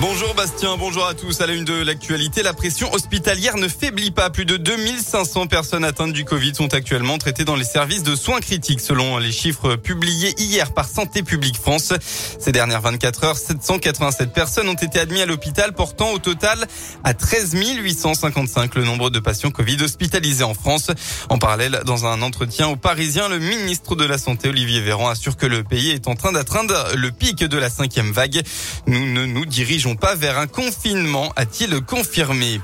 Bonjour Bastien, bonjour à tous. À la une de l'actualité, la pression hospitalière ne faiblit pas. Plus de 2500 personnes atteintes du Covid sont actuellement traitées dans les services de soins critiques selon les chiffres publiés hier par Santé publique France. Ces dernières 24 heures, 787 personnes ont été admises à l'hôpital portant au total à 13 855 le nombre de patients Covid hospitalisés en France. En parallèle, dans un entretien aux Parisiens, le ministre de la Santé Olivier Véran assure que le pays est en train d'atteindre le pic de la cinquième vague. Nous ne nous dirigeons pas vers un confinement, a-t-il confirmé.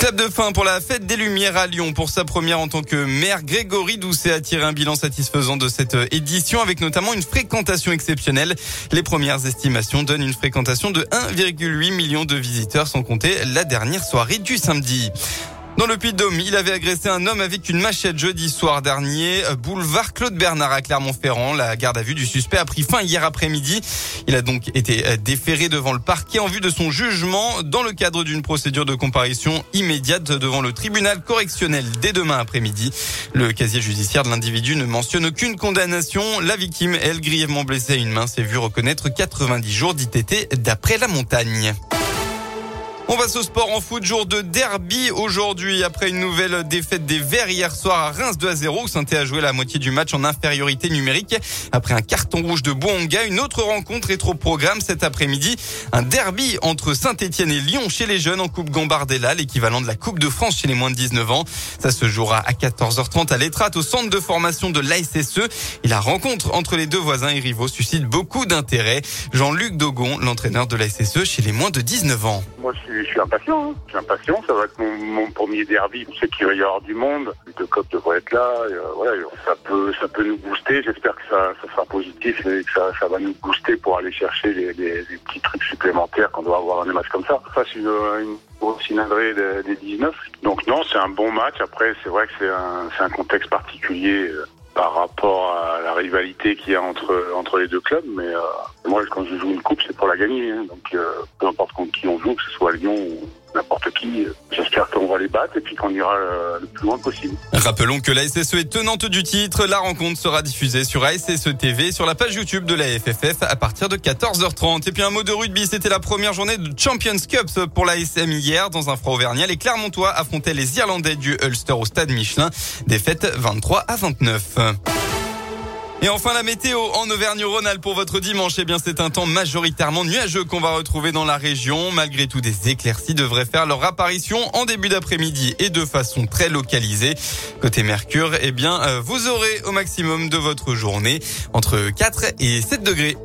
Clap de fin pour la fête des Lumières à Lyon. Pour sa première en tant que maire, Grégory Doucet a tiré un bilan satisfaisant de cette édition avec notamment une fréquentation exceptionnelle. Les premières estimations donnent une fréquentation de 1,8 million de visiteurs sans compter la dernière soirée du samedi. Dans le Puy-de-Dôme, il avait agressé un homme avec une machette jeudi soir dernier, boulevard Claude Bernard à Clermont-Ferrand. La garde à vue du suspect a pris fin hier après-midi. Il a donc été déféré devant le parquet en vue de son jugement dans le cadre d'une procédure de comparution immédiate devant le tribunal correctionnel dès demain après-midi. Le casier judiciaire de l'individu ne mentionne aucune condamnation. La victime, elle, grièvement blessée à une main, s'est vue reconnaître 90 jours d'ITT d'après la montagne. On passe au sport en foot, jour de derby aujourd'hui après une nouvelle défaite des Verts hier soir à Reims 2 à 0. saint a joué la moitié du match en infériorité numérique après un carton rouge de Bouanga. Une autre rencontre est au programme cet après-midi. Un derby entre Saint-Etienne et Lyon chez les jeunes en Coupe Gambardella, l'équivalent de la Coupe de France chez les moins de 19 ans. Ça se jouera à 14h30 à l'Étrat au centre de formation de l'ASSE. Et la rencontre entre les deux voisins et rivaux suscite beaucoup d'intérêt. Jean-Luc Dogon, l'entraîneur de l'ASSE chez les moins de 19 ans. Impatient. Hein. Je suis impatient. Ça va être mon, premier derby. Je sais qu'il va y avoir du monde. Le COP devrait être là. Euh, ça peut, ça peut nous booster. J'espère que ça, ça sera positif et que ça, ça va nous booster pour aller chercher les, petits trucs supplémentaires qu'on doit avoir dans des matchs comme ça. Face une, grosse cylindrée des, des 19. Donc non, c'est un bon match. Après, c'est vrai que c'est un, contexte particulier euh, par rapport à la rivalité qu'il y a entre entre les deux clubs. Mais euh, moi, quand je joue une coupe, c'est pour la gagner. Hein. Donc, n'importe qui, j'espère qu'on va les battre et puis qu'on ira le plus loin possible. Rappelons que la SSE est tenante du titre. La rencontre sera diffusée sur ASSE TV sur la page YouTube de la FFF à partir de 14h30. Et puis un mot de rugby, c'était la première journée de Champions Cup pour la SM hier dans un froid auvergnat. Les Clermontois affrontaient les Irlandais du Ulster au stade Michelin. Défaite 23 à 29. Et enfin la météo en Auvergne-Rhône-Alpes pour votre dimanche. Eh bien c'est un temps majoritairement nuageux qu'on va retrouver dans la région. Malgré tout, des éclaircies devraient faire leur apparition en début d'après-midi et de façon très localisée. Côté Mercure, eh bien euh, vous aurez au maximum de votre journée entre 4 et 7 degrés.